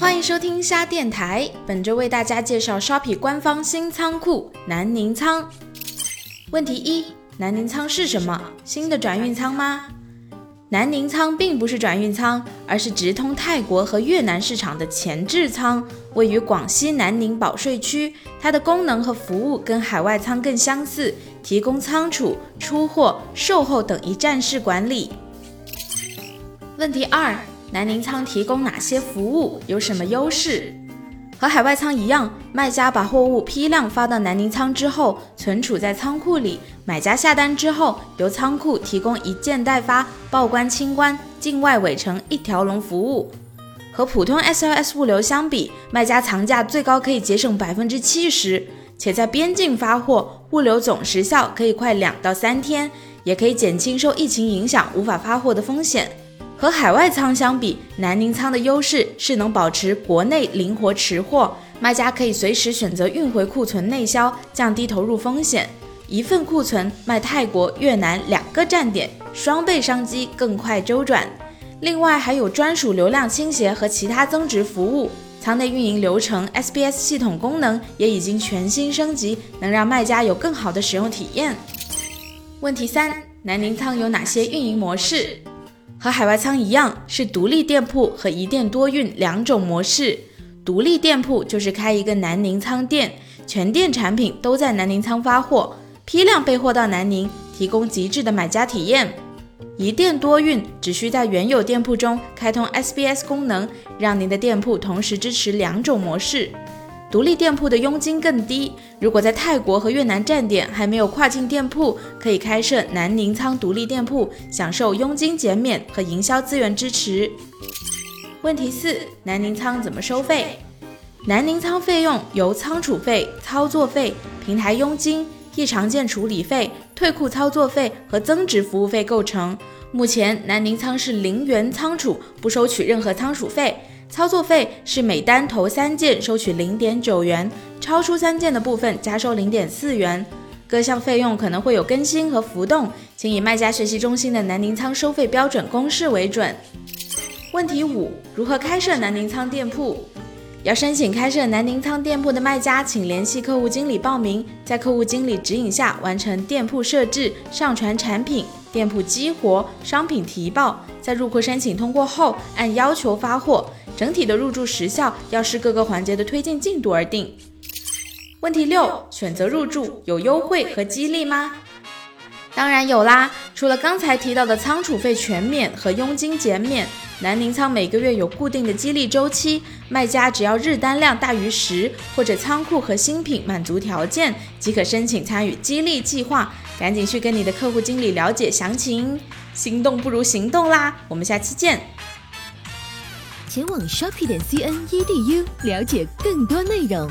欢迎收听虾电台，本周为大家介绍 Shopee 官方新仓库南宁仓。问题一：南宁仓是什么？新的转运仓吗？南宁仓并不是转运仓，而是直通泰国和越南市场的前置仓，位于广西南宁保税区。它的功能和服务跟海外仓更相似，提供仓储、出货、售后等一站式管理。问题二：南宁仓提供哪些服务？有什么优势？和海外仓一样，卖家把货物批量发到南宁仓之后，存储在仓库里。买家下单之后，由仓库提供一件代发、报关清关、境外尾程一条龙服务。和普通 SLS 物流相比，卖家藏价最高可以节省百分之七十，且在边境发货，物流总时效可以快两到三天，也可以减轻受疫情影响无法发货的风险。和海外仓相比，南宁仓的优势是能保持国内灵活持货，卖家可以随时选择运回库存内销，降低投入风险。一份库存卖泰国、越南两个站点，双倍商机，更快周转。另外还有专属流量倾斜和其他增值服务，仓内运营流程 SBS 系统功能也已经全新升级，能让卖家有更好的使用体验。问题三：南宁仓有哪些运营模式？和海外仓一样，是独立店铺和一店多运两种模式。独立店铺就是开一个南宁仓店，全店产品都在南宁仓发货，批量备货到南宁，提供极致的买家体验。一店多运只需在原有店铺中开通 SBS 功能，让您的店铺同时支持两种模式。独立店铺的佣金更低。如果在泰国和越南站点还没有跨境店铺，可以开设南宁仓独立店铺，享受佣金减免和营销资源支持。问题四：南宁仓怎么收费？南宁仓费用由仓储费、操作费、平台佣金、异常件处理费、退库操作费和增值服务费构成。目前南宁仓是零元仓储，不收取任何仓储费。操作费是每单投三件收取零点九元，超出三件的部分加收零点四元。各项费用可能会有更新和浮动，请以卖家学习中心的南宁仓收费标准公式为准。问题五：如何开设南宁仓店铺？要申请开设南宁仓店铺的卖家，请联系客户经理报名，在客户经理指引下完成店铺设置、上传产品、店铺激活、商品提报，在入库申请通过后，按要求发货。整体的入住时效要视各个环节的推进进度而定。问题六：选择入驻有优惠和激励吗？当然有啦！除了刚才提到的仓储费全免和佣金减免，南宁仓每个月有固定的激励周期，卖家只要日单量大于十，或者仓库和新品满足条件，即可申请参与激励计划。赶紧去跟你的客户经理了解详情。心动不如行动啦！我们下期见。前往 shopping 点 cn edu 了解更多内容。